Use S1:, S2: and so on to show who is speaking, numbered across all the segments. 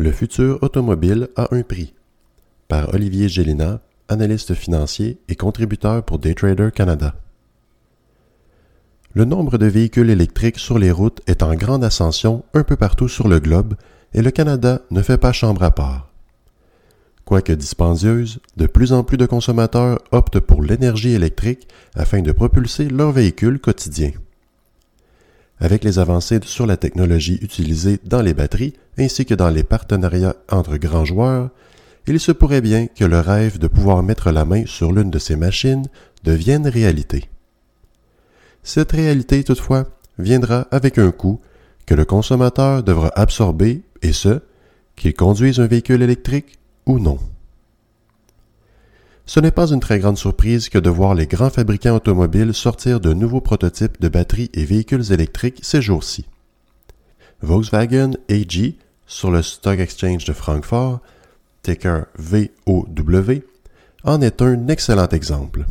S1: Le futur automobile a un prix. Par Olivier Gélina, analyste financier et contributeur pour Daytrader Canada. Le nombre de véhicules électriques sur les routes est en grande ascension un peu partout sur le globe et le Canada ne fait pas chambre à part. Quoique dispendieuse, de plus en plus de consommateurs optent pour l'énergie électrique afin de propulser leur véhicule quotidien. Avec les avancées sur la technologie utilisée dans les batteries ainsi que dans les partenariats entre grands joueurs, il se pourrait bien que le rêve de pouvoir mettre la main sur l'une de ces machines devienne réalité. Cette réalité, toutefois, viendra avec un coût que le consommateur devra absorber, et ce, qu'il conduise un véhicule électrique ou non. Ce n'est pas une très grande surprise que de voir les grands fabricants automobiles sortir de nouveaux prototypes de batteries et véhicules électriques ces jours-ci. Volkswagen AG, sur le Stock Exchange de Francfort, ticker VOW, en est un excellent exemple.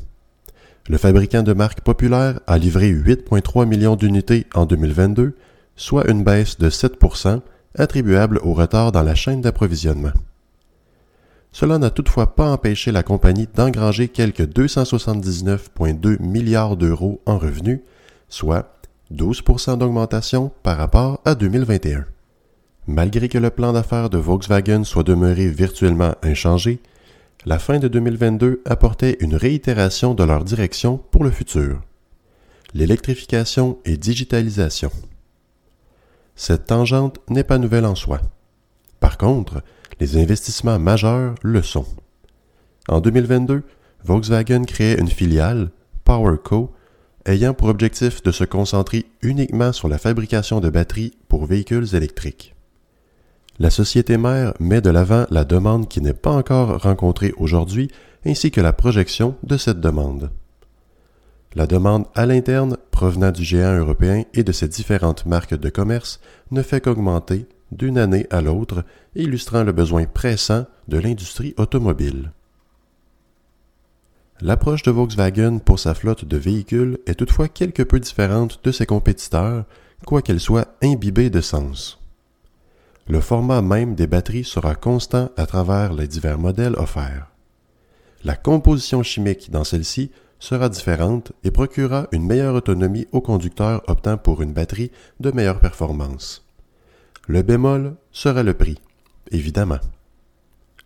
S1: Le fabricant de marque populaire a livré 8,3 millions d'unités en 2022, soit une baisse de 7% attribuable au retard dans la chaîne d'approvisionnement. Cela n'a toutefois pas empêché la compagnie d'engranger quelques 279,2 milliards d'euros en revenus, soit 12% d'augmentation par rapport à 2021. Malgré que le plan d'affaires de Volkswagen soit demeuré virtuellement inchangé, la fin de 2022 apportait une réitération de leur direction pour le futur. L'électrification et digitalisation. Cette tangente n'est pas nouvelle en soi. Par contre, les investissements majeurs le sont. En 2022, Volkswagen créait une filiale, PowerCo, ayant pour objectif de se concentrer uniquement sur la fabrication de batteries pour véhicules électriques. La société mère met de l'avant la demande qui n'est pas encore rencontrée aujourd'hui ainsi que la projection de cette demande. La demande à l'interne provenant du géant européen et de ses différentes marques de commerce ne fait qu'augmenter d'une année à l'autre, illustrant le besoin pressant de l'industrie automobile. L'approche de Volkswagen pour sa flotte de véhicules est toutefois quelque peu différente de ses compétiteurs, quoiqu'elle soit imbibée de sens. Le format même des batteries sera constant à travers les divers modèles offerts. La composition chimique dans celle-ci sera différente et procurera une meilleure autonomie aux conducteurs optant pour une batterie de meilleure performance. Le bémol sera le prix, évidemment.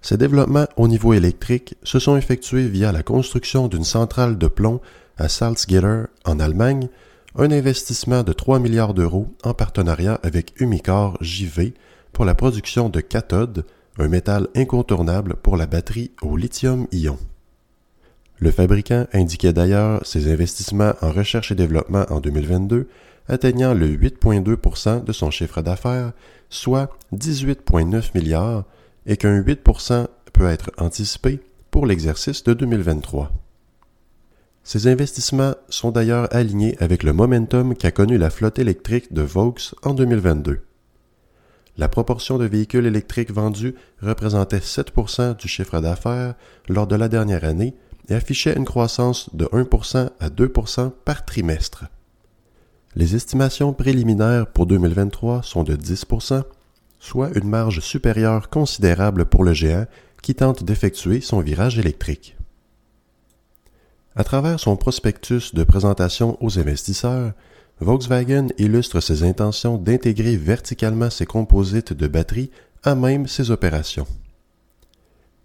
S1: Ces développements au niveau électrique se sont effectués via la construction d'une centrale de plomb à Salzgitter, en Allemagne, un investissement de 3 milliards d'euros en partenariat avec Umicore JV pour la production de cathodes, un métal incontournable pour la batterie au lithium-ion. Le fabricant indiquait d'ailleurs ses investissements en recherche et développement en 2022 atteignant le 8,2% de son chiffre d'affaires, soit 18,9 milliards, et qu'un 8% peut être anticipé pour l'exercice de 2023. Ces investissements sont d'ailleurs alignés avec le momentum qu'a connu la flotte électrique de Vaux en 2022. La proportion de véhicules électriques vendus représentait 7% du chiffre d'affaires lors de la dernière année et affichait une croissance de 1% à 2% par trimestre. Les estimations préliminaires pour 2023 sont de 10% soit une marge supérieure considérable pour le géant qui tente d'effectuer son virage électrique. À travers son prospectus de présentation aux investisseurs, Volkswagen illustre ses intentions d'intégrer verticalement ses composites de batterie à même ses opérations.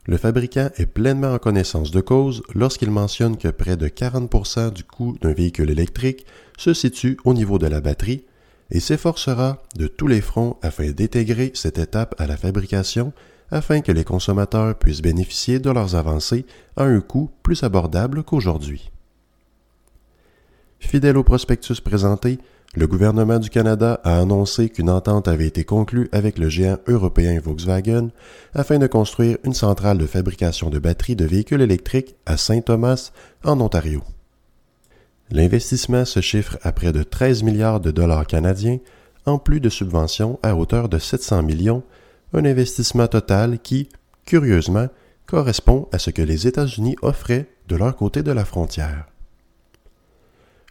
S1: Le fabricant est pleinement en connaissance de cause lorsqu'il mentionne que près de 40% du coût d'un véhicule électrique se situe au niveau de la batterie et s'efforcera de tous les fronts afin d'intégrer cette étape à la fabrication afin que les consommateurs puissent bénéficier de leurs avancées à un coût plus abordable qu'aujourd'hui. Fidèle au prospectus présenté, le gouvernement du Canada a annoncé qu'une entente avait été conclue avec le géant européen Volkswagen afin de construire une centrale de fabrication de batteries de véhicules électriques à Saint-Thomas, en Ontario. L'investissement se chiffre à près de 13 milliards de dollars canadiens, en plus de subventions à hauteur de 700 millions, un investissement total qui, curieusement, correspond à ce que les États-Unis offraient de leur côté de la frontière.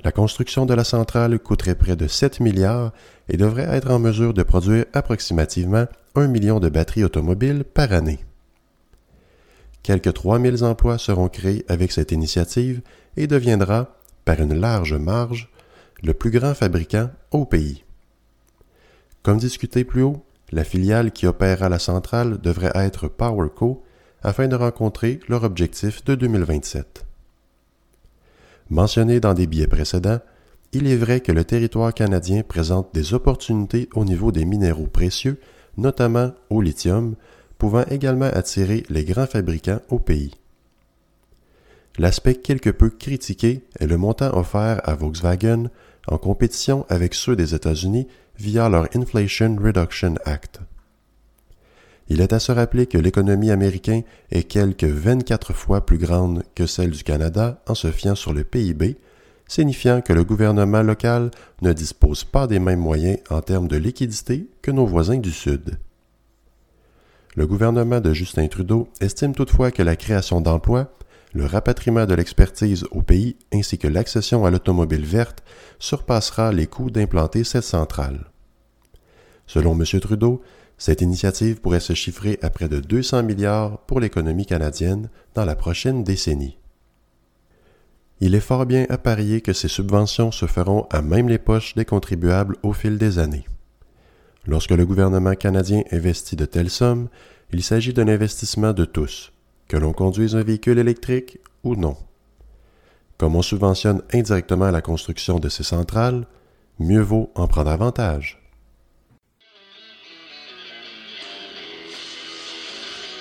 S1: La construction de la centrale coûterait près de 7 milliards et devrait être en mesure de produire approximativement 1 million de batteries automobiles par année. Quelques 3000 emplois seront créés avec cette initiative et deviendra, par une large marge, le plus grand fabricant au pays. Comme discuté plus haut, la filiale qui opérera la centrale devrait être PowerCo afin de rencontrer leur objectif de 2027. Mentionné dans des billets précédents, il est vrai que le territoire canadien présente des opportunités au niveau des minéraux précieux, notamment au lithium, pouvant également attirer les grands fabricants au pays. L'aspect quelque peu critiqué est le montant offert à Volkswagen en compétition avec ceux des États-Unis via leur Inflation Reduction Act. Il est à se rappeler que l'économie américaine est quelque 24 fois plus grande que celle du Canada en se fiant sur le PIB, signifiant que le gouvernement local ne dispose pas des mêmes moyens en termes de liquidité que nos voisins du Sud. Le gouvernement de Justin Trudeau estime toutefois que la création d'emplois, le rapatriement de l'expertise au pays ainsi que l'accession à l'automobile verte surpassera les coûts d'implanter cette centrale. Selon M. Trudeau, cette initiative pourrait se chiffrer à près de 200 milliards pour l'économie canadienne dans la prochaine décennie. Il est fort bien à parier que ces subventions se feront à même les poches des contribuables au fil des années. Lorsque le gouvernement canadien investit de telles sommes, il s'agit d'un investissement de tous, que l'on conduise un véhicule électrique ou non. Comme on subventionne indirectement la construction de ces centrales, mieux vaut en prendre avantage.